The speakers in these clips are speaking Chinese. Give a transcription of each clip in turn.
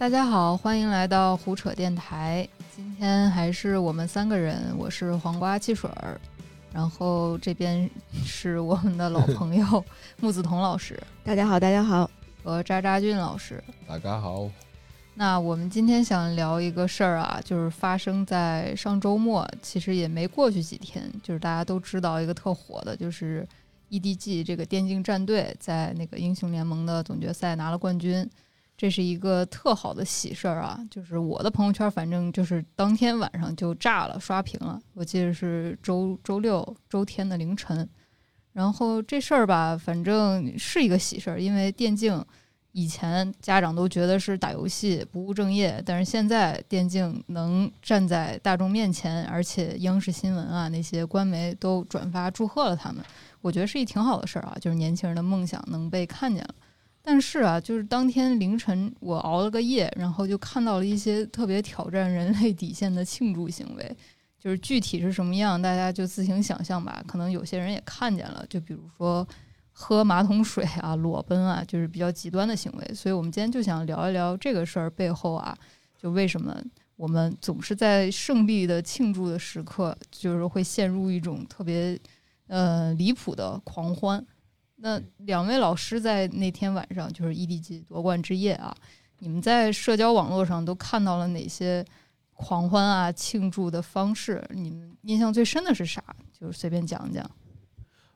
大家好，欢迎来到胡扯电台。今天还是我们三个人，我是黄瓜汽水儿，然后这边是我们的老 朋友木子彤老师大家好，大家好。和渣渣俊老师。大家好，那我们今天想聊一个事儿啊，就是发生在上周末，其实也没过去几天，就是大家都知道一个特火的，就是 EDG 这个电竞战队在那个英雄联盟的总决赛拿了冠军，这是一个特好的喜事儿啊！就是我的朋友圈，反正就是当天晚上就炸了，刷屏了。我记得是周周六、周天的凌晨。然后这事儿吧，反正是一个喜事儿，因为电竞以前家长都觉得是打游戏不务正业，但是现在电竞能站在大众面前，而且央视新闻啊那些官媒都转发祝贺了他们，我觉得是一挺好的事儿啊，就是年轻人的梦想能被看见了。但是啊，就是当天凌晨我熬了个夜，然后就看到了一些特别挑战人类底线的庆祝行为。就是具体是什么样，大家就自行想象吧。可能有些人也看见了，就比如说喝马桶水啊、裸奔啊，就是比较极端的行为。所以我们今天就想聊一聊这个事儿背后啊，就为什么我们总是在胜利的庆祝的时刻，就是会陷入一种特别呃离谱的狂欢。那两位老师在那天晚上，就是 EDG 夺冠之夜啊，你们在社交网络上都看到了哪些？狂欢啊，庆祝的方式，你们印象最深的是啥？就是随便讲讲。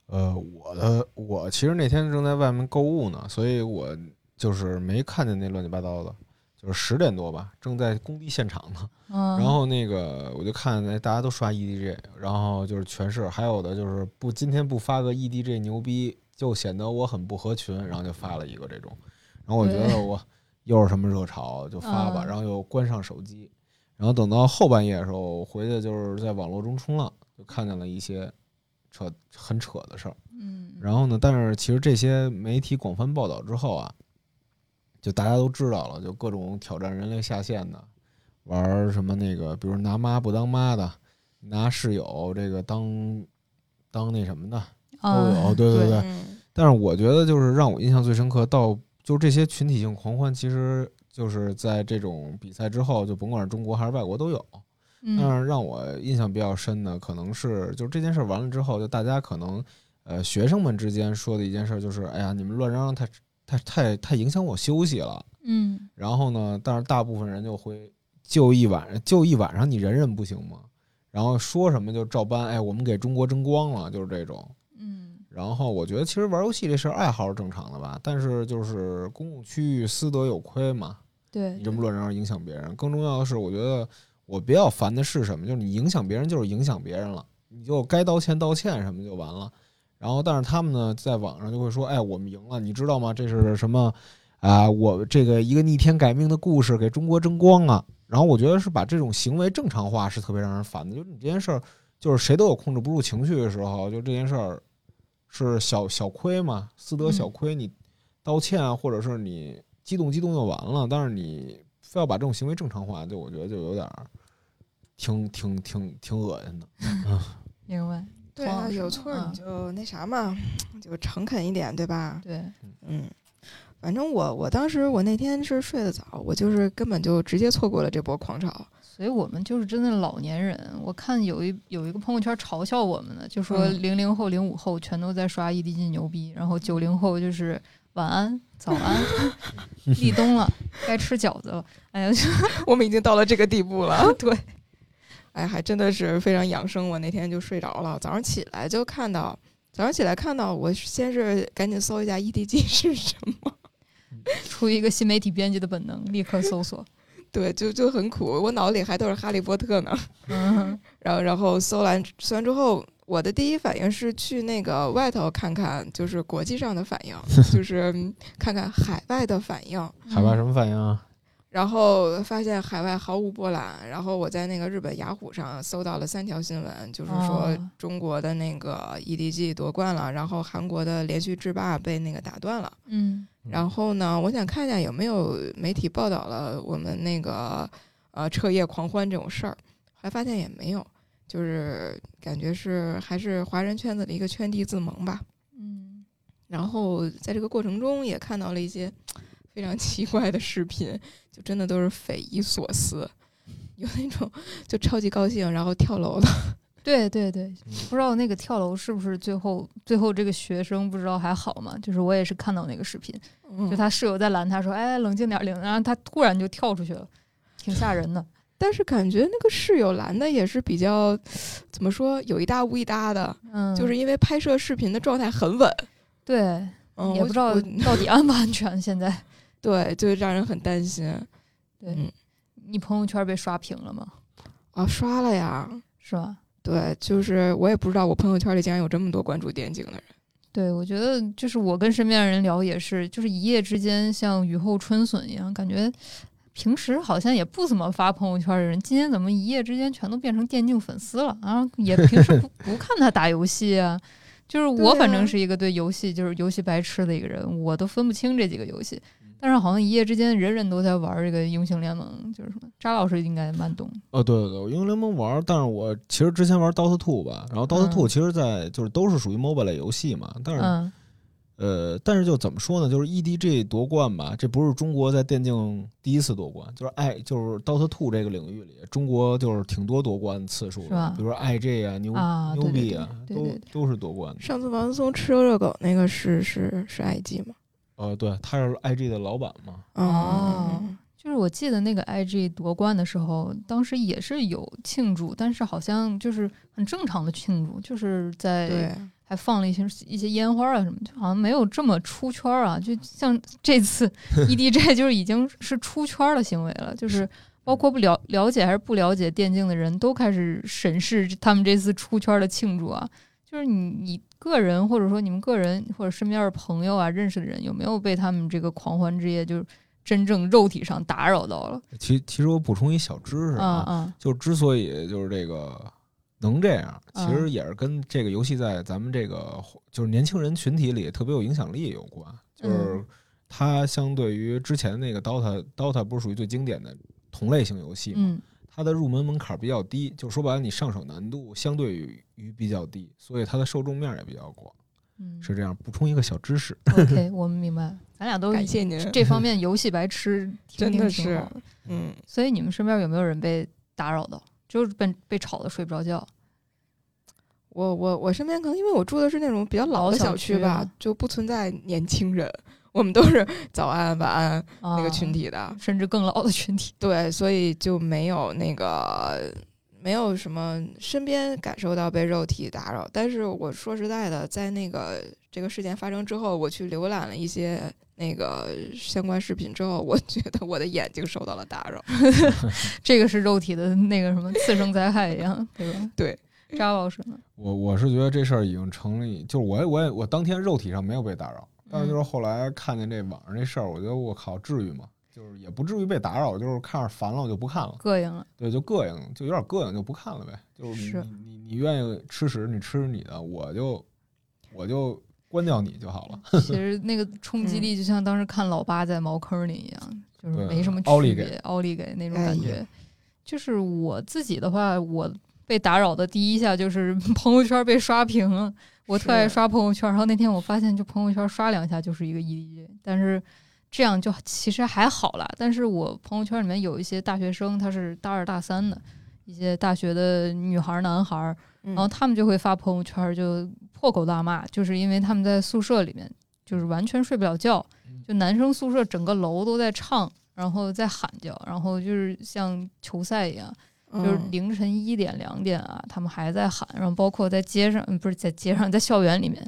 呃，我的我其实那天正在外面购物呢，所以我就是没看见那乱七八糟的，就是十点多吧，正在工地现场呢。嗯。然后那个我就看那大家都刷 EDG，然后就是全是，还有的就是不今天不发个 EDG 牛逼，就显得我很不合群，然后就发了一个这种。然后我觉得我 又是什么热潮，就发吧，然后又关上手机。然后等到后半夜的时候回去，就是在网络中冲浪，就看见了一些扯很扯的事儿。嗯，然后呢，但是其实这些媒体广泛报道之后啊，就大家都知道了，就各种挑战人类下限的，玩什么那个，比如拿妈不当妈的，拿室友这个当当那什么的都有。对对对。但是我觉得，就是让我印象最深刻，到就这些群体性狂欢，其实。就是在这种比赛之后，就甭管是中国还是外国都有。但是让我印象比较深的，可能是就是这件事完了之后，就大家可能呃学生们之间说的一件事，就是哎呀，你们乱嚷嚷太太太太影响我休息了。嗯。然后呢，但是大部分人就会就一晚上就一晚上，你忍忍不行吗？然后说什么就照搬，哎，我们给中国争光了，就是这种。然后我觉得其实玩游戏这事儿爱好是正常的吧，但是就是公共区域私德有亏嘛。对，你这么乱嚷影响别人，更重要的是，我觉得我比较烦的是什么？就是你影响别人，就是影响别人了，你就该道歉道歉什么就完了。然后，但是他们呢，在网上就会说：“哎，我们赢了，你知道吗？这是什么啊？我这个一个逆天改命的故事，给中国争光啊！”然后我觉得是把这种行为正常化是特别让人烦的。就是你这件事儿，就是谁都有控制不住情绪的时候，就这件事儿是小小亏嘛，私德小亏，你道歉啊，或者是你。激动激动就完了，但是你非要把这种行为正常化，就我觉得就有点儿挺挺挺挺恶心的。明白？对啊，有错你就那啥嘛，就诚恳一点，对吧？对，嗯，反正我我当时我那天是睡得早，我就是根本就直接错过了这波狂潮。所以我们就是真的老年人。我看有一有一个朋友圈嘲笑我们的，就说零零后、零五后全都在刷 EDG 牛逼，然后九零后就是晚安。早安，立冬了，该吃饺子了。哎呀，我们已经到了这个地步了。对，哎，还真的是非常养生。我那天就睡着了，早上起来就看到，早上起来看到，我先是赶紧搜一下 EDG 是什么，出于一个新媒体编辑的本能，立刻搜索。对，就就很苦，我脑子里还都是哈利波特呢。嗯，然后然后搜完搜完之后。我的第一反应是去那个外头看看，就是国际上的反应，就是看看海外的反应。海外什么反应啊？然后发现海外毫无波澜。然后我在那个日本雅虎上搜到了三条新闻，就是说中国的那个 EDG 夺冠了，然后韩国的连续制霸被那个打断了。嗯。然后呢，我想看一下有没有媒体报道了我们那个呃彻夜狂欢这种事儿，还发现也没有。就是感觉是还是华人圈子的一个圈地自萌吧，嗯，然后在这个过程中也看到了一些非常奇怪的视频，就真的都是匪夷所思，有那种就超级高兴然后跳楼的。对对对，不知道那个跳楼是不是最后最后这个学生不知道还好吗？就是我也是看到那个视频，就他室友在拦他说：“哎，冷静点，冷。”然后他突然就跳出去了，挺吓人的。但是感觉那个室友拦的也是比较怎么说有一搭无一搭的，嗯，就是因为拍摄视频的状态很稳。对，嗯，也不知道到底安不安全。现在，对，就让人很担心。对，你朋友圈被刷屏了吗？啊，刷了呀，是吧？对，就是我也不知道，我朋友圈里竟然有这么多关注电竞的人。对，我觉得就是我跟身边的人聊也是，就是一夜之间像雨后春笋一样，感觉平时好像也不怎么发朋友圈的人，今天怎么一夜之间全都变成电竞粉丝了？然后也 平时不不看他打游戏啊，就是我反正是一个对游戏就是游戏白痴的一个人，我都分不清这几个游戏。但是好像一夜之间，人人都在玩这个英雄联盟，就是什么？扎老师应该蛮懂。哦，对对对，英雄联盟玩，但是我其实之前玩 DOTA Two 吧，然后 DOTA Two 其实，在就是都是属于 MOBA 类游戏嘛。但是，呃，但是就怎么说呢？就是 EDG 夺冠吧，这不是中国在电竞第一次夺冠，就是 I 就是 DOTA Two 这个领域里，中国就是挺多夺冠次数的，比如说 IG 啊、牛牛逼啊，都都是夺冠的。上次王思聪吃热狗那个是是是 IG 吗？呃，对，他是 IG 的老板嘛。哦，就是我记得那个 IG 夺冠的时候，当时也是有庆祝，但是好像就是很正常的庆祝，就是在还放了一些一些烟花啊什么，就好像没有这么出圈啊。就像这次 EDG 就是已经是出圈的行为了，就是包括不了了解还是不了解电竞的人都开始审视他们这次出圈的庆祝啊。就是你你个人或者说你们个人或者身边的朋友啊认识的人有没有被他们这个狂欢之夜就是真正肉体上打扰到了？其其实我补充一小知识啊，就之所以就是这个能这样，其实也是跟这个游戏在咱们这个就是年轻人群体里特别有影响力有关。就是它相对于之前那个 DOTA，DOTA 不是属于最经典的同类型游戏吗？它的入门门槛比较低，就说白了，你上手难度相对于比较低，所以它的受众面也比较广。嗯，是这样。补充一个小知识。OK，我们明白。咱俩都感谢您。这方面游戏白痴 真的是，嗯。所以你们身边有没有人被打扰到？就是被被吵得睡不着觉？我我我身边可能因为我住的是那种比较老的小区吧，就不存在年轻人。我们都是早安晚安那个群体的，甚至更老的群体。对，所以就没有那个没有什么身边感受到被肉体打扰。但是我说实在的，在那个这个事件发生之后，我去浏览了一些那个相关视频之后，我觉得我的眼睛受到了打扰。这个是肉体的那个什么次生灾害一样，对吧？对，扎老师呢？我我是觉得这事儿已经成立，就是我我也我当天肉体上没有被打扰。但是就是后来看见这网上这事儿，我觉得我靠，至于吗？就是也不至于被打扰，就是看着烦了我就不看了，膈应了。对，就膈应，就有点膈应，就不看了呗。就是你你你愿意吃屎，你吃你的，我就我就关掉你就好了。其 实那个冲击力就像当时看老八在茅坑里一样，就是没什么区别，奥利给那种感觉。就是我自己的话，我被打扰的第一下就是 朋友圈被刷屏了。我特爱刷朋友圈，然后那天我发现，就朋友圈刷两下就是一个 EDG，但是这样就其实还好啦。但是我朋友圈里面有一些大学生，他是大二大三的一些大学的女孩男孩，然后他们就会发朋友圈，就破口大骂，就是因为他们在宿舍里面就是完全睡不了觉，就男生宿舍整个楼都在唱，然后在喊叫，然后就是像球赛一样。就是凌晨一点两点啊，他们还在喊，然后包括在街上，不是在街上，在校园里面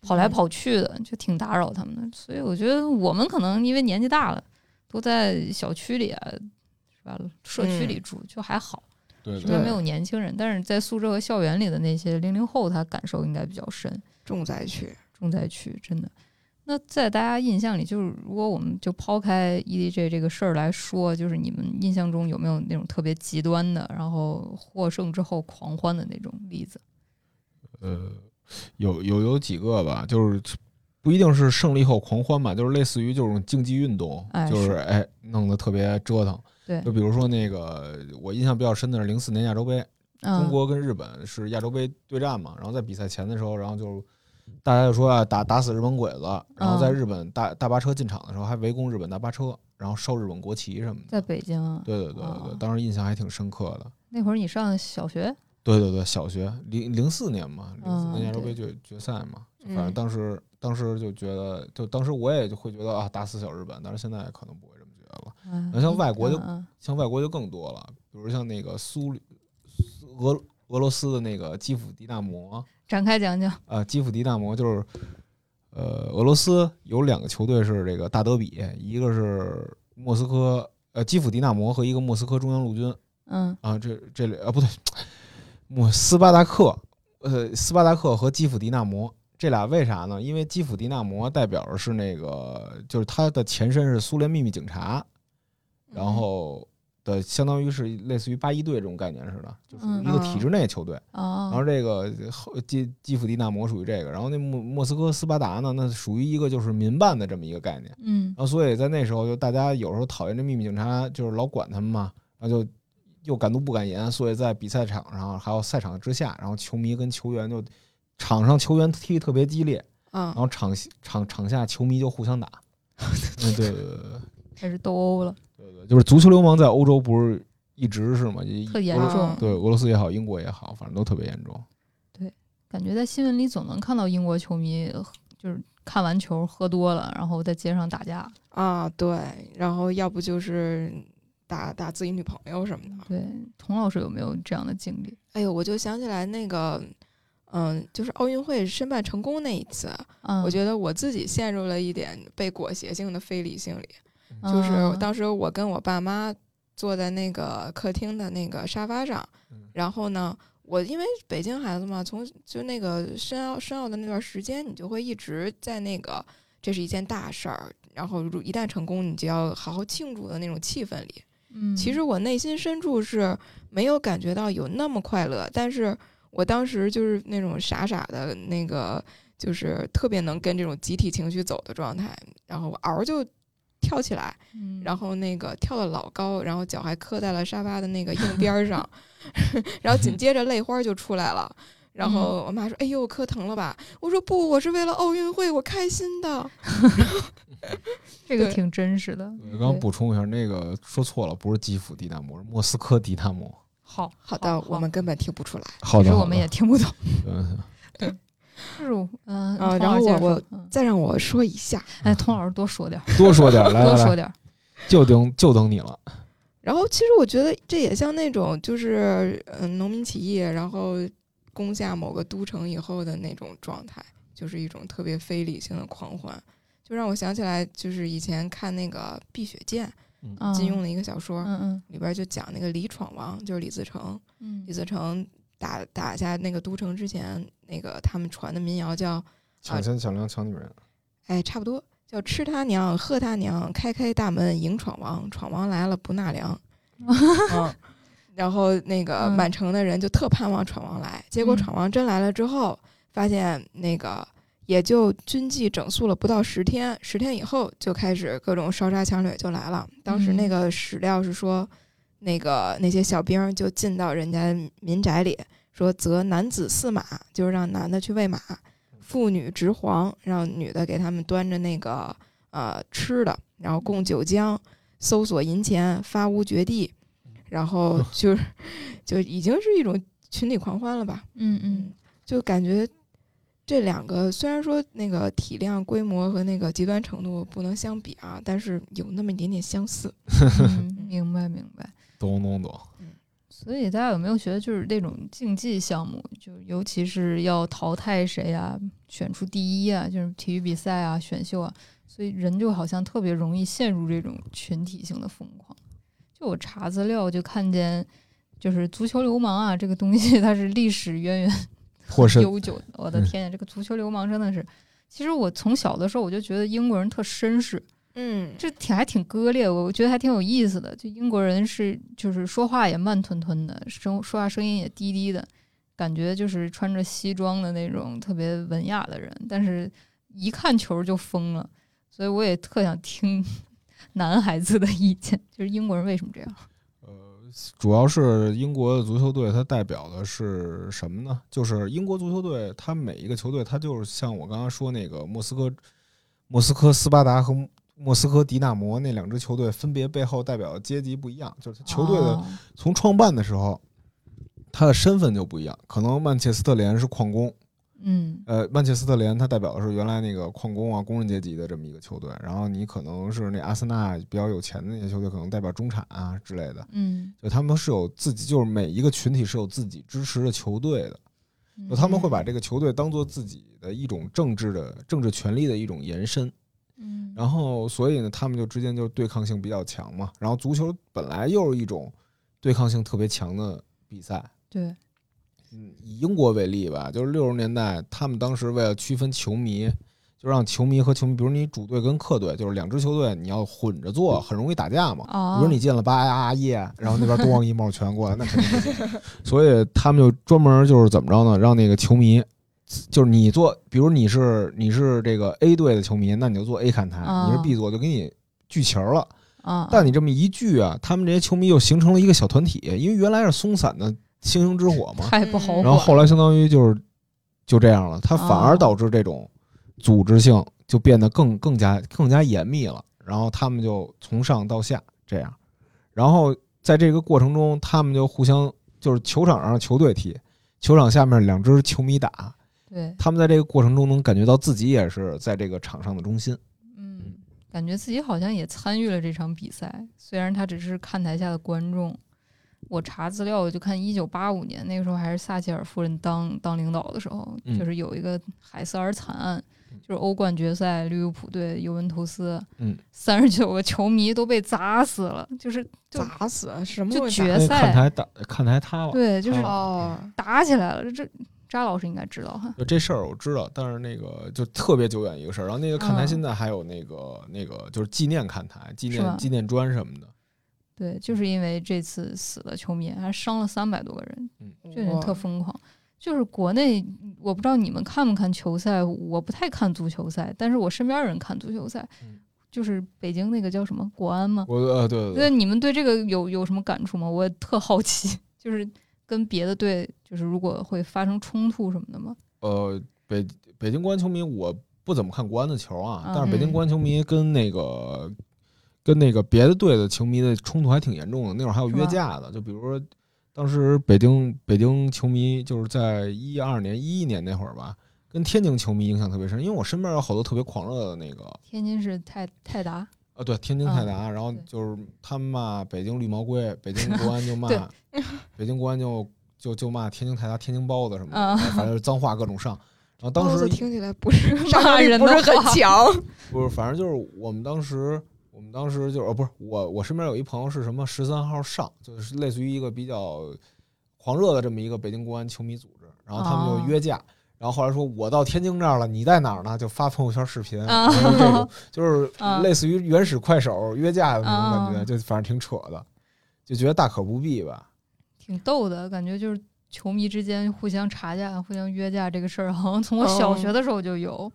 跑来跑去的，就挺打扰他们的。所以我觉得我们可能因为年纪大了，都在小区里啊，是吧？社区里住就还好，对，身边没有年轻人。但是在宿舍和校园里的那些零零后，他感受应该比较深，重灾区，重灾区，真的。那在大家印象里，就是如果我们就抛开 EDG 这个事儿来说，就是你们印象中有没有那种特别极端的，然后获胜之后狂欢的那种例子？呃，有有有几个吧，就是不一定是胜利后狂欢吧，就是类似于这种竞技运动，就是哎弄得特别折腾。对，就比如说那个我印象比较深的是零四年亚洲杯，中国跟日本是亚洲杯对战嘛，然后在比赛前的时候，然后就。大家就说啊，打打死日本鬼子，然后在日本大大巴车进场的时候还围攻日本大巴车，然后烧日本国旗什么的。在北京啊？对对对对对，当时印象还挺深刻的。那会儿你上小学？对对对，小学零零四年嘛，零四年亚洲杯决决赛嘛，反正当时当时就觉得，就当时我也就会觉得啊，打死小日本，但是现在可能不会这么觉得了。那像外国就像外国就更多了，比如像那个苏俄俄罗斯的那个基辅迪纳摩。展开讲讲呃，基辅迪纳摩就是，呃，俄罗斯有两个球队是这个大德比，一个是莫斯科，呃，基辅迪纳摩和一个莫斯科中央陆军，嗯，啊，这这里啊不对，莫斯巴达克，呃，斯巴达克和基辅迪纳摩这俩为啥呢？因为基辅迪纳摩代表的是那个，就是它的前身是苏联秘密警察，然后。的相当于是类似于八一队这种概念似的，就是一个体制内球队。然后这个基基辅迪纳摩属于这个，然后那莫莫斯科斯巴达呢，那属于一个就是民办的这么一个概念。嗯，然后所以在那时候就大家有时候讨厌这秘密警察，就是老管他们嘛，然后就又敢怒不敢言，所以在比赛场上还有赛场之下，然后球迷跟球员就场上球员踢特别激烈，嗯然后场场场下球迷就互相打。对对对对，开始斗殴了。就是足球流氓在欧洲不是一直是吗？特严重。对，俄罗斯也好，英国也好，反正都特别严重。对，感觉在新闻里总能看到英国球迷，就是看完球喝多了，然后在街上打架。啊，对，然后要不就是打打自己女朋友什么的。对，童老师有没有这样的经历？哎呦，我就想起来那个，嗯，就是奥运会申办成功那一次，我觉得我自己陷入了一点被裹挟性的非理性里。就是当时我跟我爸妈坐在那个客厅的那个沙发上，然后呢，我因为北京孩子嘛，从就那个申奥申奥的那段时间，你就会一直在那个这是一件大事儿，然后一旦成功，你就要好好庆祝的那种气氛里。嗯，其实我内心深处是没有感觉到有那么快乐，但是我当时就是那种傻傻的那个，就是特别能跟这种集体情绪走的状态，然后我嗷就。跳起来，然后那个跳的老高，然后脚还磕在了沙发的那个硬边上，然后紧接着泪花就出来了。然后我妈说：“哎呦，磕疼了吧？”我说：“不，我是为了奥运会，我开心的。”这个挺真实的。刚刚补充一下，那个说错了，不是基辅迪纳摩，是莫斯科迪纳摩。好好的，我们根本听不出来，其实我们也听不懂。对。是，嗯啊，然后我我再让我说一下，哎，童老师多说点，多说点，来多说点，就等就等你了。然后其实我觉得这也像那种就是嗯农民起义，然后攻下某个都城以后的那种状态，就是一种特别非理性的狂欢，就让我想起来，就是以前看那个《碧血剑》，金庸的一个小说，嗯嗯，里边就讲那个李闯王，就是李自成，嗯，李自成。打打下那个都城之前，那个他们传的民谣叫“抢钱抢粮抢女人”，哎，差不多叫“吃他娘，喝他娘，开开大门迎闯王，闯王来了不纳粮”。嗯，然后那个满城的人就特盼望闯王来，结果闯王真来了之后，发现那个也就军纪整肃了不到十天，十天以后就开始各种烧杀抢掠就来了。当时那个史料是说。那个那些小兵就进到人家民宅里，说择男子饲马，就是让男的去喂马；妇女执黄，让女的给他们端着那个呃吃的，然后供酒浆，搜索银钱，发屋掘地，然后 就是就已经是一种群体狂欢了吧？嗯嗯，就感觉这两个虽然说那个体量、规模和那个极端程度不能相比啊，但是有那么一点点相似。明白明白。懂懂懂，所以大家有没有觉得，就是那种竞技项目，就尤其是要淘汰谁啊，选出第一啊，就是体育比赛啊、选秀啊，所以人就好像特别容易陷入这种群体性的疯狂。就我查资料就看见，就是足球流氓啊，这个东西它是历史渊源 悠久的。我的天呀，这个足球流氓真的是，其实我从小的时候我就觉得英国人特绅士。嗯，这挺还挺割裂，我觉得还挺有意思的。就英国人是就是说话也慢吞吞的，声说话声音也低低的，感觉就是穿着西装的那种特别文雅的人，但是一看球就疯了。所以我也特想听 男孩子的意见，就是英国人为什么这样？呃，主要是英国的足球队，它代表的是什么呢？就是英国足球队，它每一个球队，它就是像我刚刚说那个莫斯科、莫斯科斯巴达和莫斯科迪纳摩那两支球队，分别背后代表的阶级不一样，就是球队的从创办的时候，他的身份就不一样。可能曼彻斯特联是矿工。嗯，呃，曼彻斯特联它代表的是原来那个矿工啊、工人阶级的这么一个球队，然后你可能是那阿森纳比较有钱的那些球队，可能代表中产啊之类的。嗯，就他们是有自己，就是每一个群体是有自己支持的球队的，就他们会把这个球队当做自己的一种政治的政治权利的一种延伸。嗯，然后所以呢，他们就之间就对抗性比较强嘛。然后足球本来又是一种对抗性特别强的比赛。对。嗯，以英国为例吧，就是六十年代，他们当时为了区分球迷，就让球迷和球迷，比如你主队跟客队，就是两支球队，你要混着坐，很容易打架嘛。比如你进了八呀耶，然后那边东王一帽全过来，那肯定不行。所以他们就专门就是怎么着呢？让那个球迷，就是你做，比如你是你是这个 A 队的球迷，那你就做 A 看台；你是 B 座，就给你聚齐了。但你这么一聚啊，他们这些球迷又形成了一个小团体，因为原来是松散的。星星之火嘛，太不好。然后后来相当于就是就这样了，它反而导致这种组织性就变得更更加更加严密了。然后他们就从上到下这样，然后在这个过程中，他们就互相就是球场上球队踢，球场下面两支球迷打。对，他们在这个过程中能感觉到自己也是在这个场上的中心。嗯，感觉自己好像也参与了这场比赛，虽然他只是看台下的观众。我查资料，我就看一九八五年那个时候还是撒切尔夫人当当领导的时候，就是有一个海瑟尔惨案，就是欧冠决赛利物浦对尤文图斯，嗯，三十九个球迷都被砸死了，就是砸死什么？就决赛看台打看台塌了，对，就是哦打起来了。这扎老师应该知道哈，就这事儿我知道，但是那个就特别久远一个事儿。然后那个看台现在还有那个那个就是纪念看台、纪念纪念砖什么的。对，就是因为这次死的球迷，还伤了三百多个人，这人特疯狂。就是国内，我不知道你们看不看球赛，我不太看足球赛，但是我身边人看足球赛。就是北京那个叫什么国安吗？我呃对对。那你们对这个有有什么感触吗？我特好奇，就是跟别的队，就是如果会发生冲突什么的吗？呃，北北京国安球迷我不怎么看国安的球啊，但是北京国安球迷跟那个。跟那个别的队的球迷的冲突还挺严重的，那会儿还有约架的。就比如说，当时北京北京球迷就是在一二年、一一年那会儿吧，跟天津球迷影响特别深，因为我身边有好多特别狂热的那个。天津是泰泰达啊，对，天津泰达。然后就是他们骂北京绿毛龟，北京 国安就骂北京国安就就就骂天津泰达、天津包子什么的，反正脏话各种上。然后当时听起来不是 骂人不是很强，不是，反正就是我们当时。我们当时就是，哦，不是我，我身边有一朋友是什么十三号上，就是类似于一个比较狂热的这么一个北京国安球迷组织，然后他们就约架，然后后来说我到天津这儿了，你在哪儿呢？就发朋友圈视频，这种 就是类似于原始快手约架的那种感觉，就反正挺扯的，就觉得大可不必吧。挺逗的感觉，就是球迷之间互相查架、互相约架这个事儿，好像从我小学的时候就有。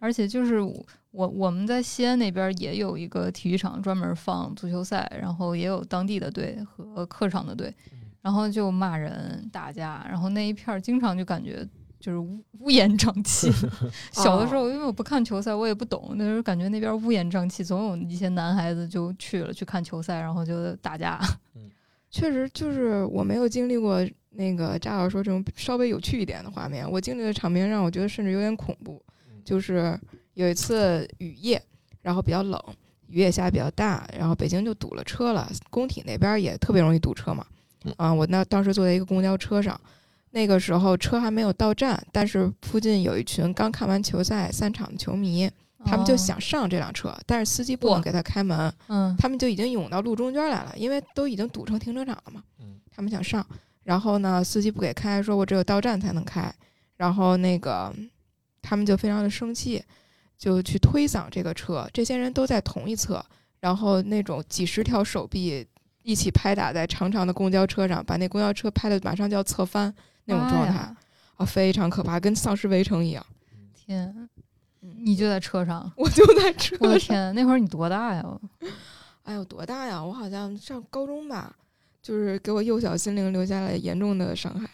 而且就是我我们在西安那边也有一个体育场专门放足球赛，然后也有当地的队和客场的队，然后就骂人打架，然后那一片儿经常就感觉就是乌乌烟瘴气。小的时候因为我不看球赛，我也不懂，那时候感觉那边乌烟瘴气，总有一些男孩子就去了去看球赛，然后就打架。确实就是我没有经历过那个扎老师说这种稍微有趣一点的画面，我经历的场面让我觉得甚至有点恐怖。就是有一次雨夜，然后比较冷，雨也下比较大，然后北京就堵了车了。工体那边也特别容易堵车嘛。啊，我那当时坐在一个公交车上，那个时候车还没有到站，但是附近有一群刚看完球赛散场的球迷，他们就想上这辆车，但是司机不能给他开门。嗯，他们就已经涌到路中间来了，因为都已经堵成停车场了嘛。他们想上，然后呢，司机不给开，说我只有到站才能开。然后那个。他们就非常的生气，就去推搡这个车。这些人都在同一侧，然后那种几十条手臂一起拍打在长长的公交车上，把那公交车拍的马上就要侧翻那种状态啊，非常可怕，跟丧尸围城一样。天，你就在车上，我就在车。我的天，那会儿你多大呀？哎呦，多大呀？我好像上高中吧。就是给我幼小心灵留下了严重的伤害。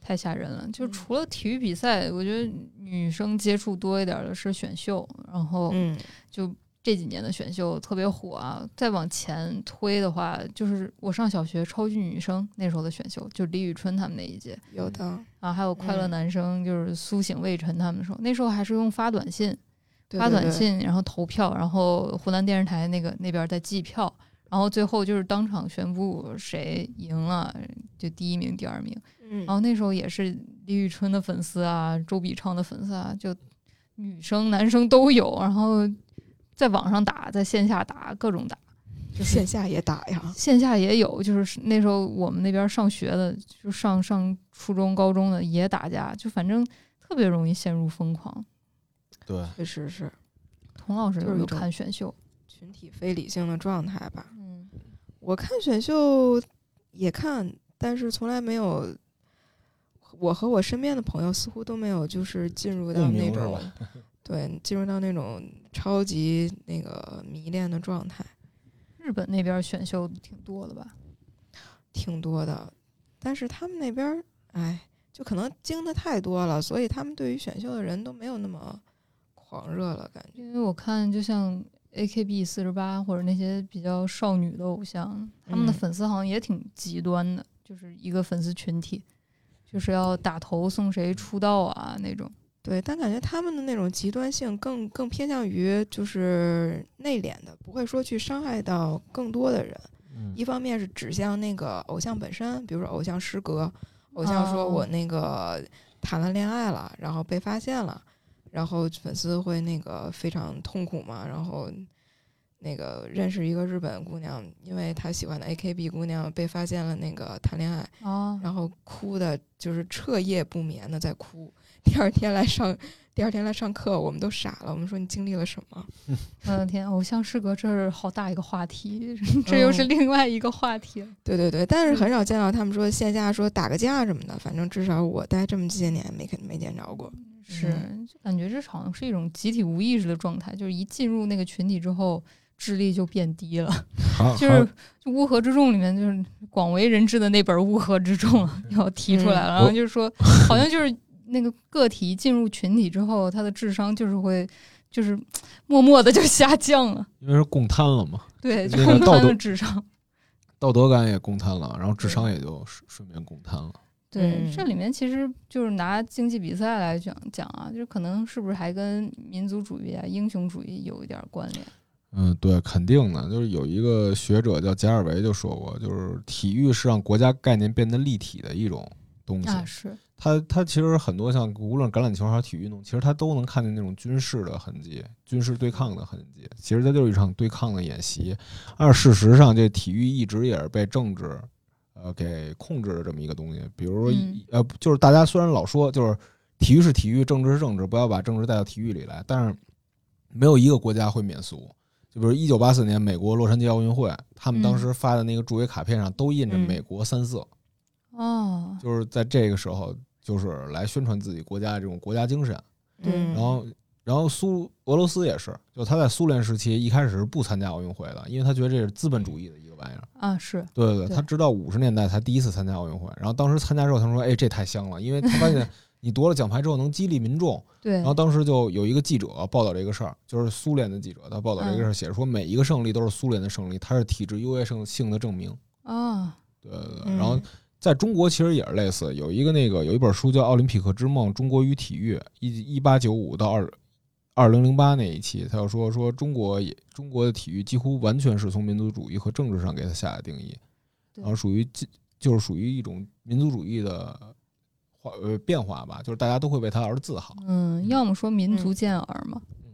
太吓人了！就嗯除了体育比赛，我觉得女生接触多一点的是选秀，然后嗯就这几年的选秀特别火啊。再往前推的话，就是我上小学超级女生那时候的选秀，就是李宇春他们那一届有的，啊，还有快乐嗯男生，就是苏醒、魏晨他们说，那时候还是用发短信，发对对对短信，然后投票，然后湖南电视台那个那边在计票，然后最后就是当场宣布谁赢了，就第一名、第二名。嗯然后那时候也是李宇春的粉丝啊，周笔畅的粉丝啊，就女生、男生都有，然后在网上打，在线下打，各种打，就线下也打呀。线下也有。就是那时候我们那边上学的，就上上初中、高中的也打架，就反正特别容易陷入疯狂。对，确实是童老师有有就是看选秀？群体非理性的状态吧。嗯我看选秀也看，但是从来没有，我和我身边的朋友似乎都没有，就是进入到那种吧对进入到那种超级那个迷恋的状态，日本那边选秀挺多的吧？挺多的。但是他们那边儿，哎，就可能精的太多了，所以他们对于选秀的人都没有那么狂热了，感觉。因为我看就像 AKB 四十八或者那些比较少女的偶像，他们的嗯粉丝好像也挺极端的，就是一个粉丝群体，就是要打头送谁出道啊那种。对，但感觉他们的那种极端性更更偏向于就是内敛的，不会说去伤害到更多的人。嗯。一方面是指向那个偶像本身，比如说偶像失格，偶像说哦。我那个谈了恋爱了，然后被发现了，然后粉丝会那个非常痛苦嘛，然后那个认识一个日本姑娘，因为她喜欢的 AKB 姑娘被发现了那个谈恋爱，啊，然后哭的就是彻夜不眠的在哭，第二天来上。第二天来上课，我们都傻了。我们说你经历了什么？我 的天，偶像失格这是好大一个话题，这又是嗯另外一个话题了。对对对，但是很少见到他们说线下说打个架什么的，反正至少我待这么些年没看没见着过。是，就感觉这好像是一种集体无意识的状态，就是一进入那个群体之后，智力就变低了。就是乌合之众里面，就是广为人知的那本《乌合之众》啊要提出来了，嗯然后就是说，好像就是那个个体进入群体之后，他的智商就是会就是 默默的就下降了，因为是共摊了嘛，对，就那个道德共摊了智商。道德感也共摊了，然后智商也就顺顺便共摊了。对，嗯这里面其实就是拿竞技比赛来讲讲啊，就是可能是不是还跟民族主义啊、英雄主义有一点关联？嗯，对，肯定的。就是有一个学者叫贾尔维就说过，就是体育是让国家概念变得立体的一种东西。啊，是，它它其实很多像无论橄榄球还是体育运动，其实它都能看见那种军事的痕迹、军事对抗的痕迹。其实它就是一场对抗的演习。而事实上，这体育一直也是被政治呃给控制的这么一个东西。比如说，嗯呃，就是大家虽然老说就是体育是体育，政治是政治，不要把政治带到体育里来，但是没有一个国家会免俗。就比如一九八四年美国洛杉矶奥运会，他们当时发的那个助威卡片上都印着嗯美国三色。哦，就是在这个时候，就是来宣传自己国家的这种国家精神。对嗯然后，然后苏俄罗斯也是，就他在苏联时期一开始是不参加奥运会的，因为他觉得这是资本主义的一个玩意儿。啊，是，对对对，他直到五十年代才第一次参加奥运会，然后当时参加之后，他说：“哎，这太香了，因为他发现 你夺了奖牌之后能激励民众。”对然后当时就有一个记者报道这个事儿，就是苏联的记者，他报道这个事儿，写着说每一个胜利都是苏联的胜利，它是体制优越性性的证明。啊，对对对，嗯然后在中国其实也是类似，有一个那个有一本书叫《奥林匹克之梦：中国与体育》，一一八九五到二二零零八那一期，他就说说中国也中国的体育几乎完全是从民族主义和政治上给它下的定义，然后属于进就是属于一种民族主义的化呃变化吧，就是大家都会为它而自豪。嗯，要么说民族嗯健儿嘛，嗯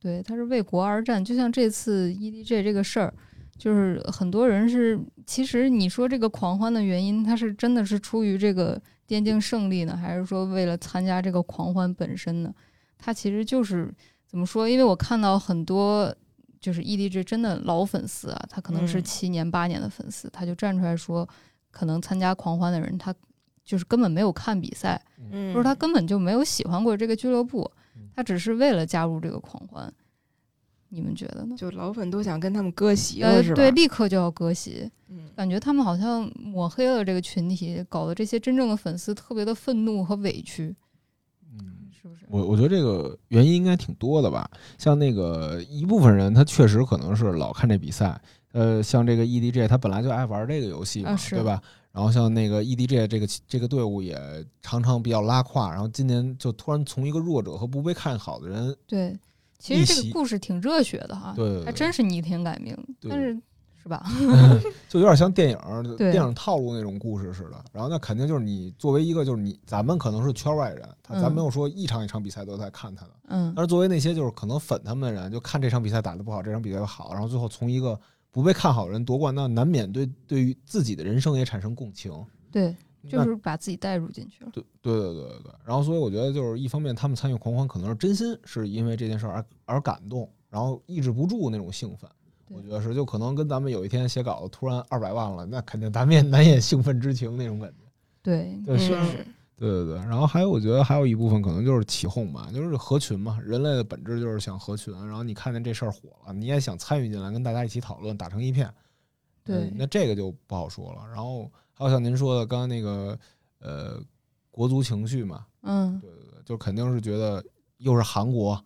对，他是为国而战。就像这次 EDG 这个事儿，就是很多人是，其实你说这个狂欢的原因，他是真的是出于这个电竞胜利呢，还是说为了参加这个狂欢本身呢？他其实就是怎么说？因为我看到很多就是 EDG 真的老粉丝啊，他可能是嗯七年八年的粉丝，他就站出来说，可能参加狂欢的人他就是根本没有看比赛。嗯，或者他根本就没有喜欢过这个俱乐部嗯，他只是为了加入这个狂欢。你们觉得呢？就老粉都想跟他们割席呃了，是，吧？对，立刻就要割席，嗯，感觉他们好像抹黑了这个群体，搞得这些真正的粉丝特别的愤怒和委屈，嗯，是不是？我我觉得这个原因应该挺多的吧。像那个一部分人，他确实可能是老看这比赛。呃，像这个 EDG，他本来就爱玩这个游戏嘛，啊是对吧？然后像那个 EDG 这个这个队伍也常常比较拉胯，然后今年就突然从一个弱者和不被看好的人，对，其实这个故事挺热血的哈，对对对还真是逆天改命，但是是吧？就有点像电影电影套路那种故事似的。然后那肯定就是你作为一个就是你咱们可能是圈外人，他咱嗯没有说一场一场比赛都在看他的，嗯但是作为那些就是可能粉他们的人，就看这场比赛打得不好，这场比赛好，然后最后从一个不被看好的人夺冠，那难免对对于自己的人生也产生共情。对，就是把自己带入进去了。对对对对对对。然后所以我觉得就是一方面他们参与狂欢可能是真心是因为这件事儿而而感动，然后抑制不住那种兴奋。我觉得是，就可能跟咱们有一天写稿子突然二百万了，那肯定咱们也 难掩兴奋之情那种感觉。对，对，是对对对。然后还有，我觉得还有一部分可能就是起哄吧，就是合群嘛。人类的本质就是想合群。然后你看见这事儿火了，你也想参与进来，跟大家一起讨论，打成一片。对嗯那这个就不好说了。然后还有像您说的，刚刚那个呃，国足情绪嘛，嗯，对对对，就肯定是觉得又是韩国，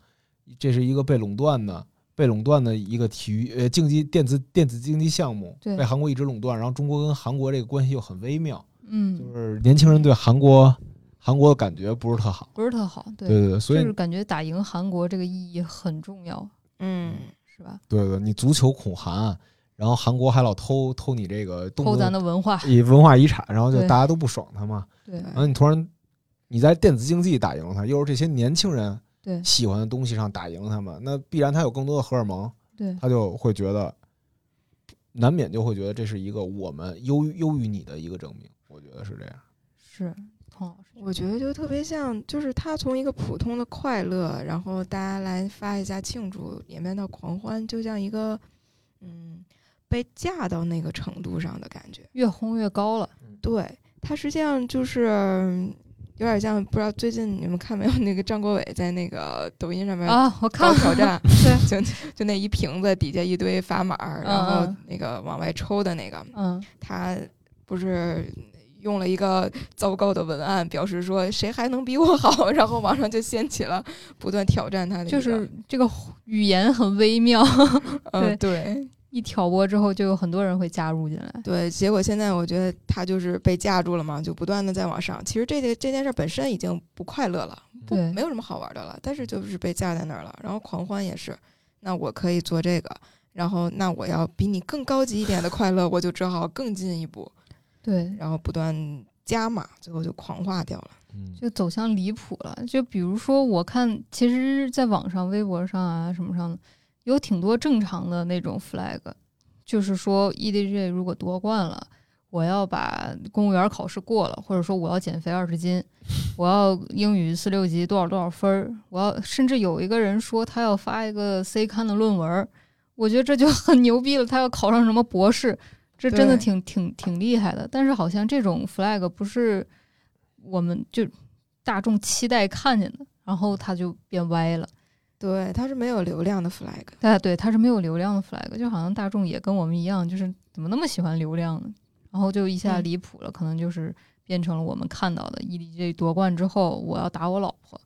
这是一个被垄断的。被垄断的一个体育呃竞技电子电子竞技项目，对被韩国一直垄断，然后中国跟韩国这个关系又很微妙，嗯，就是年轻人对韩国韩国的感觉不是特好。不是特好，对对对，所以就是感觉打赢韩国这个意义很重要，嗯，是吧？对对，你足球恐韩，然后韩国还老偷偷你这个动偷咱的的文化，以文化遗产，然后就大家都不爽他嘛。对然后你突然你在电子竞技打赢了他，又是这些年轻人对喜欢的东西上打赢了他们，那必然他有更多的荷尔蒙，对他就会觉得难免就会觉得这是一个我们优于优于你的一个证明。我觉得是这样。是童老师，我觉得就特别像，就是他从一个普通的快乐，然后大家来发一下庆祝，演变到狂欢，就像一个嗯被架到那个程度上的感觉。越轰越高了，对，它实际上就是嗯有点像，不知道最近你们看没有？那个张国伟在那个抖音上面啊！我看了，挑战，对，就就那一瓶子底下一堆砝码，然后嗯那个往外抽的那个，嗯，他不是用了一个糟糕的文案，表示说谁还能比我好，然后网上就掀起了不断挑战他的，就是这个语言很微妙，嗯对一挑拨之后，就有很多人会加入进来。对，结果现在我觉得他就是被架住了嘛，就不断的在往上。其实这件这件事本身已经不快乐了，不对没有什么好玩的了，但是就是被架在那儿了。然后狂欢也是，那我可以做这个，然后那我要比你更高级一点的快乐，我就只好更进一步，对，然后不断加码，最后就狂化掉了。嗯，就走向离谱了。就比如说，我看其实，在网上、微博上啊什么上的，有挺多正常的那种 flag，就是说 EDG 如果夺冠了，我要把公务员考试过了，或者说我要减肥二十斤，我要英语四六级多少多少分儿，我要甚至有一个人说他要发一个 C 刊的论文，我觉得这就很牛逼了，他要考上什么博士，这真的挺挺挺厉害的。但是好像这种 flag 不是我们就大众期待看见的，然后他就变歪了。对，它是没有流量的 flag。哎，对，它是没有流量的 flag，就好像大众也跟我们一样，就是怎么那么喜欢流量呢？然后就一下嗯离谱了，可能就是变成了我们看到的 EDG 夺冠之后，我要打我老婆，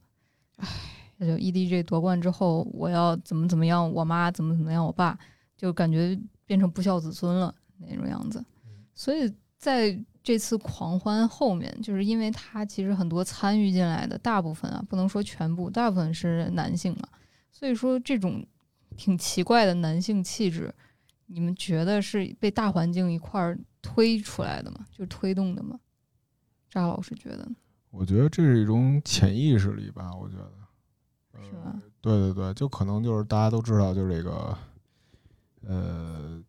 唉，那就 EDG 夺冠之后，我要怎么怎么样，我妈怎么怎么样，我爸就感觉变成不孝子孙了那种样子。所以在这次狂欢后面，就是因为他其实很多参与进来的大部分啊，不能说全部，大部分是男性嘛，所以说这种挺奇怪的男性气质，你们觉得是被大环境一块儿推出来的吗？就推动的吗？扎老师觉得呢？我觉得这是一种潜意识里吧，我觉得。呃是吧？对对对，就可能就是大家都知道，就是这个，呃，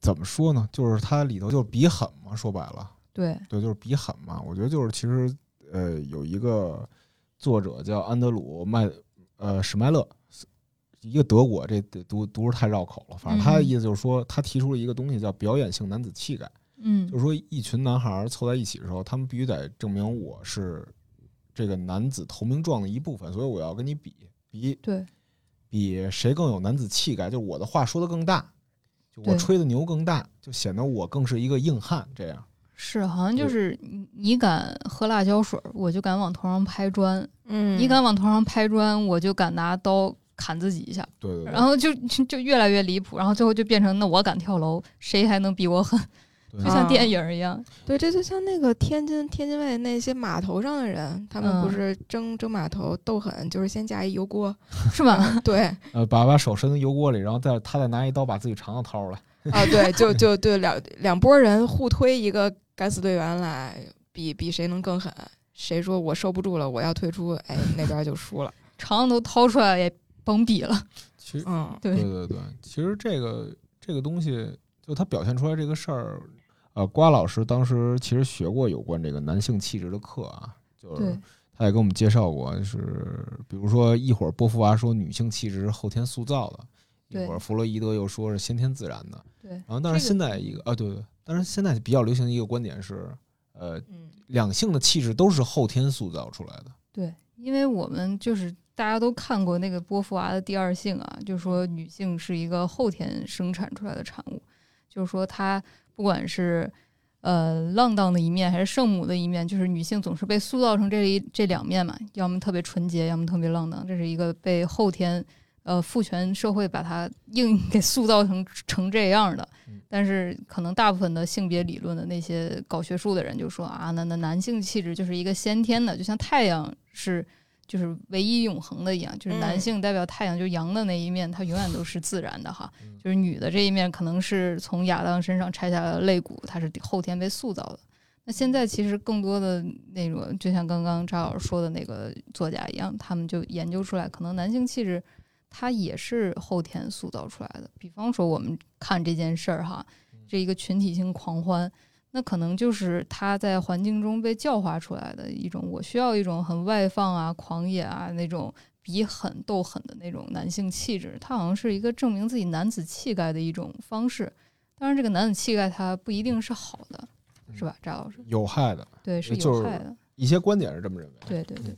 怎么说呢？就是它里头就是比狠嘛，说白了，对，对，就是比狠嘛。我觉得就是其实呃，有一个作者叫安德鲁麦呃史麦勒，一个德国，这得读读着太绕口了。反正他的嗯意思就是说，他提出了一个东西叫表演性男子气概。嗯就是说，一群男孩凑在一起的时候，他们必须得证明我是这个男子投名状的一部分，所以我要跟你比比对，比谁更有男子气概，就是我的话说的更大，就我吹的牛更大，就显得我更是一个硬汉。这样，是，好像就是你你敢喝辣椒水儿，我就敢往头上拍砖；嗯，你敢往头上拍砖，我就敢拿刀砍自己一下。对对对，然后就就就越来越离谱，然后最后就变成那我敢跳楼，谁还能比我狠？就像电影儿一样。对，这就像那个天津天津卫那些码头上的人，他们不嗯是争争码头斗狠，就是先架一油锅，是吧？对呃，把把手伸到油锅里，然后再他再拿一刀把自己肠子掏出来。啊，对，就就对两两拨人互推一个敢死队员来，比比谁能更狠，谁说我受不住了，我要退出，哎，那边就输了。肠子都掏出来也甭比了。其实，嗯，对对，对对，其实这个这个东西，就他表现出来这个事儿，呃，瓜老师当时其实学过有关这个男性气质的课啊，就是，他也给我们介绍过，就是比如说一会儿波伏娃说女性气质是后天塑造的，一对会儿弗洛伊德又说是先天自然的，对，然后但是现在一个啊，对对，但是现在比较流行的一个观点是，呃，嗯两性的气质都是后天塑造出来的。对，因为我们就是大家都看过那个波伏娃的《第二性》啊，就说女性是一个后天生产出来的产物，就是说她不管是呃浪荡的一面还是圣母的一面，就是女性总是被塑造成这一这两面嘛，要么特别纯洁，要么特别浪荡，这是一个被后天呃父权社会把它硬给塑造成成这样的嗯。但是可能大部分的性别理论的那些搞学术的人就说啊，那那男性气质就是一个先天的，就像太阳是就是唯一永恒的一样，就是男嗯性代表太阳，就是阳的那一面，它永远都是自然的哈。嗯就是女的这一面可能是从亚当身上拆下来的肋骨，它是后天被塑造的。那现在其实更多的那种，就像刚刚张老师说的那个作家一样，他们就研究出来，可能男性气质它也是后天塑造出来的。比方说，我们看这件事儿哈，这一个群体性狂欢，那可能就是他在环境中被教化出来的一种，我需要一种很外放啊、狂野啊那种比狠斗狠的那种男性气质，他好像是一个证明自己男子气概的一种方式。当然，这个男子气概它不一定是好的，是吧，赵老师？有害的对，是有害的。一些观点是这么认为。对对对，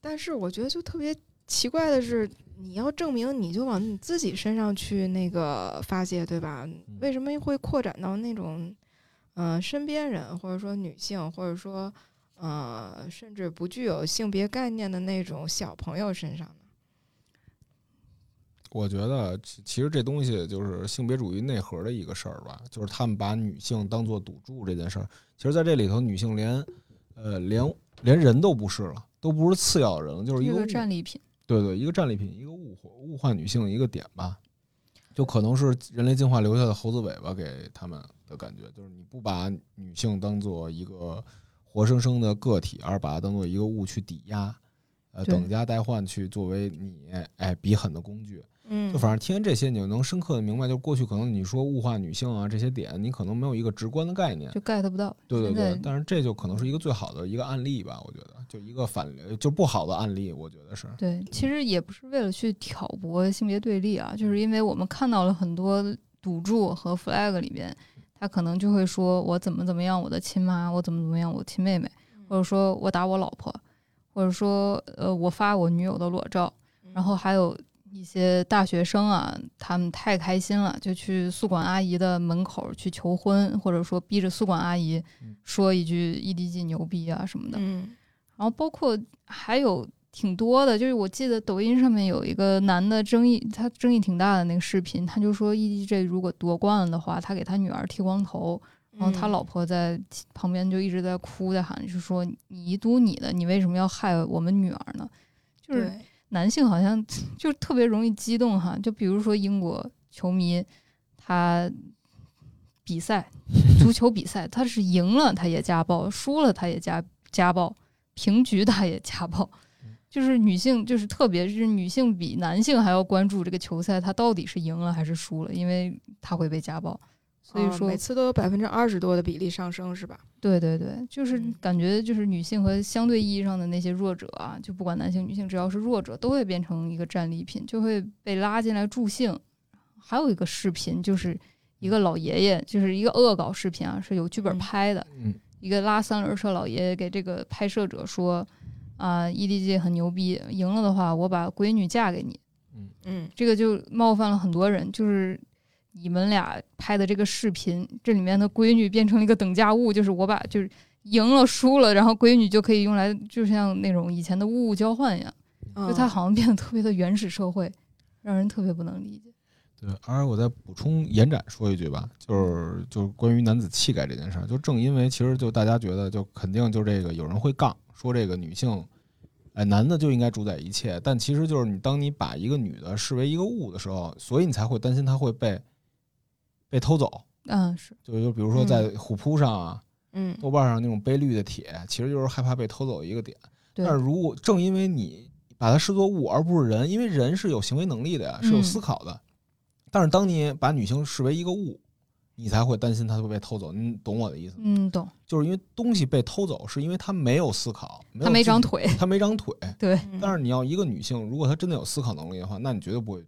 但是我觉得就特别奇怪的是，你要证明你就往你自己身上去那个发泄，对吧？为什么会扩展到那种，呃，身边人或者说女性，或者说，呃，甚至不具有性别概念的那种小朋友身上呢？我觉得其其实这东西就是性别主义内核的一个事儿吧，就是他们把女性当做赌注这件事儿。其实在这里头，女性连呃连连人都不是了，都不是次要的人了，就是一这个战利品。对对，一个战利品，一个物化物化女性的一个点吧，就可能是人类进化留下的猴子尾巴给他们的感觉，就是你不把女性当做一个活生生的个体，而把它当做一个物去抵押，呃，等价代换去作为你哎比狠的工具。嗯就反正听完这些，你就能深刻的明白，就过去可能你说物化女性啊这些点，你可能没有一个直观的概念。就 get 不到。对对对，但是这就可能是一个最好的一个案例吧，我觉得，就一个反就不好的案例，我觉得是。对，其实也不是为了去挑拨性别对立啊，就是因为我们看到了很多赌注和 flag 里边，他可能就会说我怎么怎么样我的亲妈，我怎么怎么样我亲妹妹，或者说我打我老婆，或者说呃我发我女友的裸照，然后还有一些大学生啊，他们太开心了，就去宿管阿姨的门口去求婚，或者说逼着宿管阿姨嗯说一句 EDG 牛逼啊什么的。嗯然后包括还有挺多的，就是我记得抖音上面有一个男的争议，他争议挺大的那个视频，他就说 EDG 如果夺冠了的话，他给他女儿剃光头，然后他嗯老婆在旁边就一直在哭，在喊，就说你一赌你的，你为什么要害我们女儿呢？就是对男性好像 就特别容易激动哈，就比如说英国球迷，他比赛足球比赛，他是赢了他也家暴，输了他也家家暴，平局他也家暴。就是女性，就是特别是女性比男性还要关注这个球赛，他到底是赢了还是输了，因为他会被家暴。所以说，哦每次都有百分之二十多的比例上升，是吧？对对对，就是嗯感觉就是女性和相对意义上的那些弱者啊，就不管男性女性，只要是弱者，都会变成一个战利品，就会被拉进来助兴。还有一个视频，就是一个老爷爷，就是一个恶搞视频啊，是有剧本嗯拍的，嗯一个拉三轮车老爷爷给这个拍摄者说。啊，EDG 很牛逼，赢了的话，我把闺女嫁给你。嗯，这个就冒犯了很多人，就是你们俩拍的这个视频，这里面的闺女变成了一个等价物，就是我把就是赢了输了，然后闺女就可以用来，就像那种以前的物物交换一样，就它好像变得特别的原始社会，让人特别不能理解。对，而我再补充延展说一句吧，就是就是关于男子气概这件事儿，就正因为其实就大家觉得就肯定就这个有人会杠说这个女性。哎，男的就应该主宰一切，但其实就是你，当你把一个女的视为一个物的时候，所以你才会担心她会被被偷走。嗯，是，就就比如说在虎扑上啊，嗯，豆瓣上那种被绿的帖，其实就是害怕被偷走一个点。但是如果正因为你把它视作物而不是人，因为人是有行为能力的呀，是有思考的。但是当你把女性视为一个物，你才会担心她会被偷走，你懂我的意思吗？嗯，懂。就是因为东西被偷走，是因为她没有思考，她没长腿，她没长腿。对。但是你要一个女性，如果她真的有思考能力的话，那你绝对不会，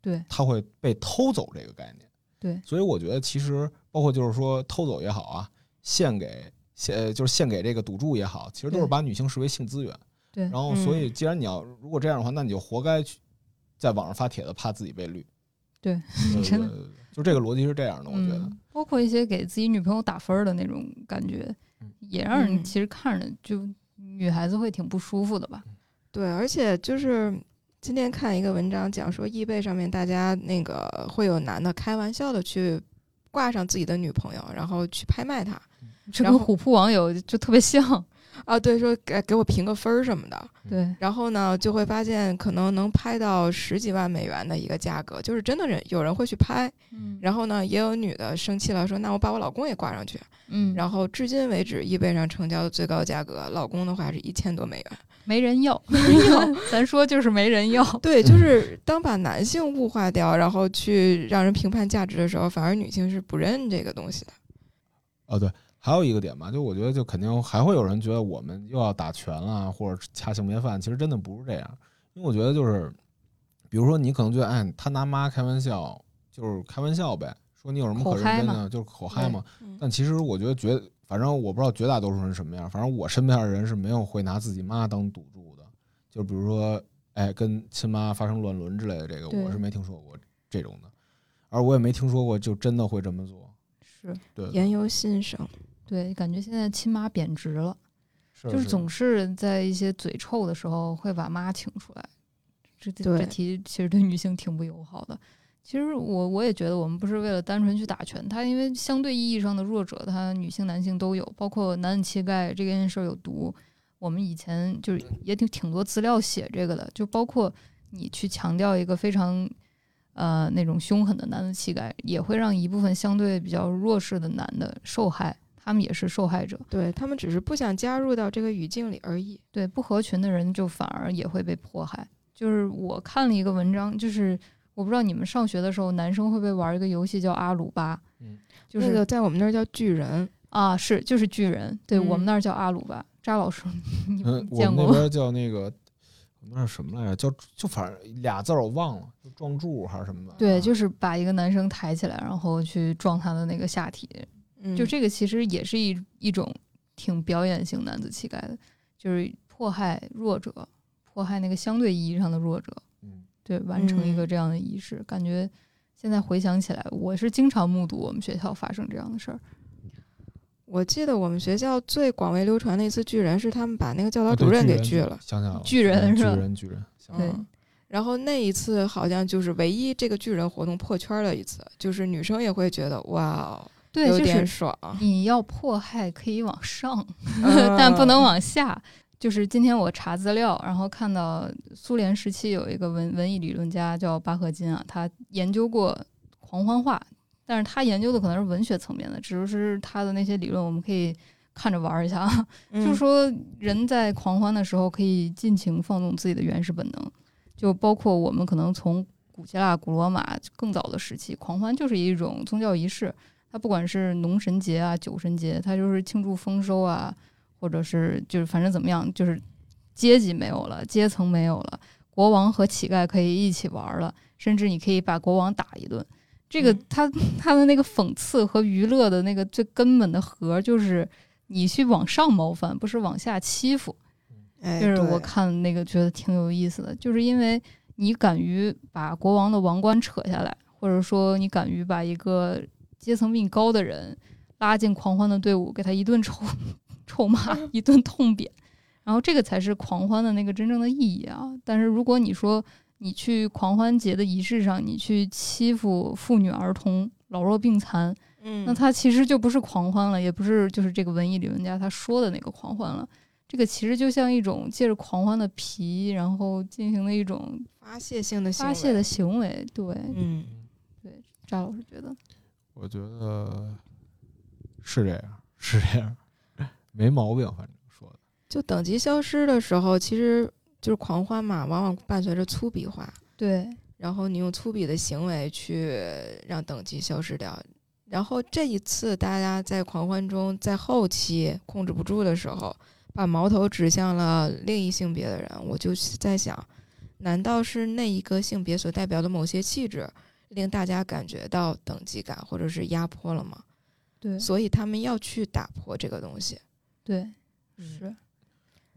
对，她会被偷走这个概念。对。所以我觉得，其实包括就是说偷走也好啊，献给献就是献给这个赌注也好，其实都是把女性视为性资源。对。然后，所以既然你要如果这样的话，那你就活该去在网上发帖子，怕自己被绿。对，真的。就这个逻辑是这样的，我觉得，包括一些给自己女朋友打分的那种感觉，也让人其实看着就女孩子会挺不舒服的吧？对，而且就是今天看一个文章讲说，易贝上面大家那个会有男的开玩笑的去挂上自己的女朋友，然后去拍卖她，这跟虎扑网友就特别像。啊，对，说给给我评个分儿什么的，对，然后呢，就会发现可能能拍到十几万美元的一个价格，就是真的人有人会去拍，嗯，然后呢，也有女的生气了，说那我把我老公也挂上去，嗯，然后至今为止，易贝上成交的最高价格，老公的话是一千多美元，没人要，没人要，咱说就是没人要，对，就是当把男性物化掉，然后去让人评判价值的时候，反而女性是不认这个东西的，哦，对。还有一个点吧，就我觉得，就肯定还会有人觉得我们又要打拳了，或者掐性别犯。其实真的不是这样，因为我觉得就是，比如说你可能觉得，哎，他拿妈开玩笑，就是开玩笑呗，说你有什么可认真的，就是口嗨嘛。但其实我觉得，绝反正我不知道绝大多数人什么样，反正我身边的人是没有会拿自己妈当赌注的。就比如说，哎，跟亲妈发生乱伦之类的，这个我是没听说过这种的，而我也没听说过就真的会这么做。是对，言由心生。对，感觉现在亲妈贬值了，就是总是在一些嘴臭的时候会把妈请出来。这这题其实对女性挺不友好的。其实我我也觉得，我们不是为了单纯去打拳，他因为相对意义上的弱者，他女性、男性都有，包括男子气概这件事儿有毒。我们以前就是也挺挺多资料写这个的，就包括你去强调一个非常呃那种凶狠的男子气概，也会让一部分相对比较弱势的男的受害。他们也是受害者，对他们只是不想加入到这个语境里而已。对不合群的人，就反而也会被迫害。就是我看了一个文章，就是我不知道你们上学的时候，男生会不会玩一个游戏叫阿鲁巴？嗯，就是那个在我们那儿叫巨人啊，是就是巨人。对我们那儿叫阿鲁巴。扎老师，你见过？我们那边叫那个，我们那什么来着？叫就反正俩字儿我忘了，就撞柱还是什么的。对，就是把一个男生抬起来，然后去撞他的那个下体。就这个其实也是一一种挺表演型男子气概的，就是迫害弱者，迫害那个相对意义上的弱者，嗯，对，完成一个这样的仪式。感觉现在回想起来，我是经常目睹我们学校发生这样的事儿。我记得我们学校最广为流传的一次巨人，是他们把那个教导主任给拒了，想起来了，巨人是吧？巨人，巨人，对。然后那一次好像就是唯一这个巨人活动破圈的一次，就是女生也会觉得哇。对，就是爽。你要迫害可以往上，但不能往下。就是今天我查资料，然后看到苏联时期有一个文文艺理论家叫巴赫金啊，他研究过狂欢化，但是他研究的可能是文学层面的，只是他的那些理论我们可以看着玩一下啊。就是说，人在狂欢的时候可以尽情放纵自己的原始本能，就包括我们可能从古希腊、古罗马更早的时期，狂欢就是一种宗教仪式。它不管是农神节啊、酒神节，它就是庆祝丰收啊，或者是就是反正怎么样，就是阶级没有了，阶层没有了，国王和乞丐可以一起玩了，甚至你可以把国王打一顿。这个他他的那个讽刺和娱乐的那个最根本的核，就是你去往上冒犯，不是往下欺负。哎，就是我看那个觉得挺有意思的，就是因为你敢于把国王的王冠扯下来，或者说你敢于把一个阶层比你高的人拉进狂欢的队伍，给他一顿臭 臭骂，一顿痛扁，然后这个才是狂欢的那个真正的意义啊。但是如果你说你去狂欢节的仪式上，你去欺负妇女儿童、老弱病残，嗯，那他其实就不是狂欢了，也不是就是这个文艺理论家他说的那个狂欢了。这个其实就像一种借着狂欢的皮，然后进行的一种发泄性的行发泄的为，行为。对，嗯，扎老师觉得，我觉得是这样，是这样，没毛病，反正说的。就等级消失的时候，其实就是狂欢嘛，往往伴随着粗鄙化，对，然后你用粗鄙的行为去让等级消失掉。然后这一次，大家在狂欢中，在后期控制不住的时候，把矛头指向了另一性别的人，我就在想，难道是那一个性别所代表的某些气质，令大家感觉到等级感或者是压迫了吗？对，所以他们要去打破这个东西。对，是，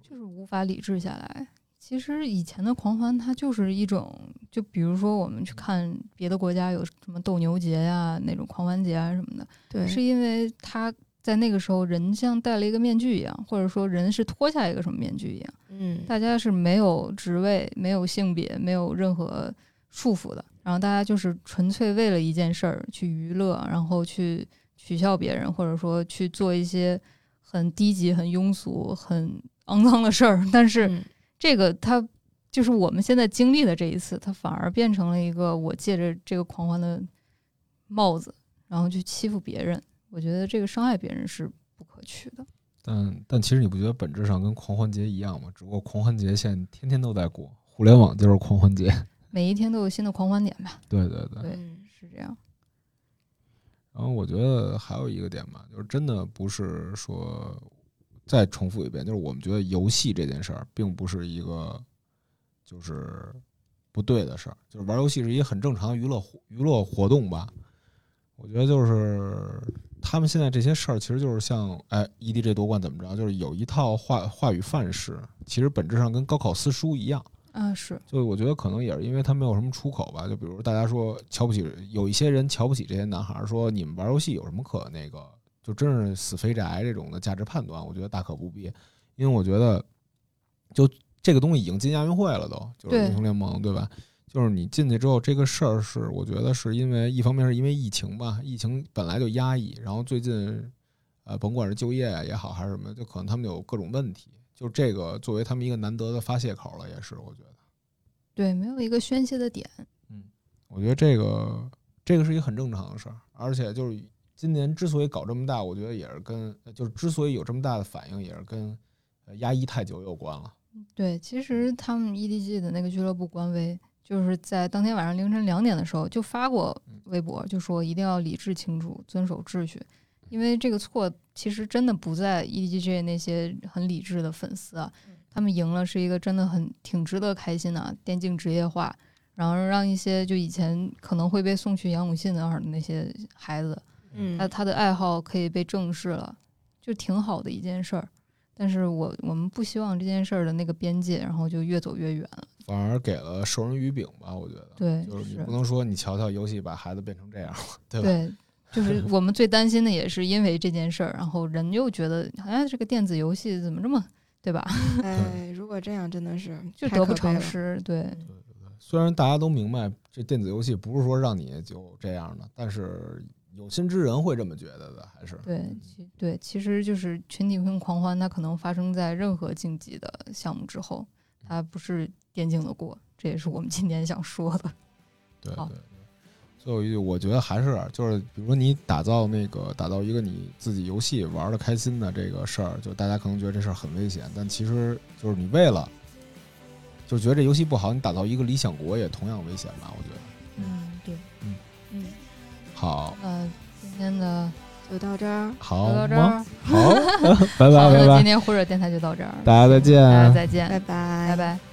就是无法理智下来。其实以前的狂欢，它就是一种，就比如说我们去看别的国家有什么斗牛节呀、那种狂欢节啊什么的，对，是因为他在那个时候人像戴了一个面具一样，或者说人是脱下一个什么面具一样，嗯，大家是没有职位、没有性别、没有任何束缚的，然后大家就是纯粹为了一件事儿去娱乐，然后去取笑别人，或者说去做一些很低级、很庸俗、很肮脏的事儿。但是嗯这个它就是我们现在经历的这一次，它反而变成了一个我借着这个狂欢的帽子，然后去欺负别人。我觉得这个伤害别人是不可取的。但但其实你不觉得本质上跟狂欢节一样吗？只不过狂欢节现在天天都在过，互联网就是狂欢节。每一天都有新的狂欢点吧？对对对。是这样。然后我觉得还有一个点吧，就是真的不是说再重复一遍，就是我们觉得游戏这件事儿并不是一个就是不对的事儿，就是玩游戏是一个很正常的娱乐活娱乐活动吧。我觉得就是他们现在这些事儿，其实就是像哎 EDG 夺冠怎么着，就是有一套话话语范式，其实本质上跟高考私书一样。啊，是就我觉得可能也是因为他没有什么出口吧。就比如大家说瞧不起，有一些人瞧不起这些男孩儿，说你们玩游戏有什么可那个，就真是死肥宅这种的价值判断，我觉得大可不必。因为我觉得，就这个东西已经进亚运会了都，就是英雄联盟，对吧？就是你进去之后，这个事儿是我觉得是因为一方面是因为疫情吧，疫情本来就压抑，然后最近呃，甭管是就业也好还是什么，就可能他们有各种问题。就这个作为他们一个难得的发泄口了，也是我觉得。对，没有一个宣泄的点。嗯我觉得这个这个是一个很正常的事儿，而且就是今年之所以搞这么大，我觉得也是跟就是之所以有这么大的反应，也是跟呃压抑太久有关了。对，其实他们 EDG 的那个俱乐部官微，就是在当天晚上凌晨两点的时候就发过微博，就说一定要理智清楚，遵守秩序。因为这个错其实真的不在 EDG 那些很理智的粉丝啊，他们赢了是一个真的很挺值得开心的啊电竞职业化，然后让一些就以前可能会被送去养母信那儿的那些孩子，嗯，他他的爱好可以被正视了，就挺好的一件事儿。但是我我们不希望这件事儿的那个边界，然后就越走越远了。反而给了授人以柄吧，我觉得。对，就是你不能说你瞧瞧游戏把孩子变成这样了，对吧？对，就是我们最担心的也是因为这件事儿，然后人又觉得，哎，这个电子游戏怎么这么，对吧？哎，如果这样真的是就得不。偿失。对，虽然大家都明白这电子游戏不是说让你就这样的，但是有心之人会这么觉得的，还是对，其对，其实就是群体性狂欢，它可能发生在任何竞技的项目之后，它不是电竞的过，这也是我们今天想说的。对。最后一句，我觉得还是就是，比如说你打造那个打造一个你自己游戏玩的开心的这个事儿，就大家可能觉得这事儿很危险，但其实就是你为了就觉得这游戏不好，你打造一个理想国也同样危险吧？我觉得。嗯，对，嗯嗯，好，那今天的就到这儿。好到这？儿。好，拜拜，拜拜今，天火热电台就到这儿，大家再见，大家再见，拜拜，拜拜。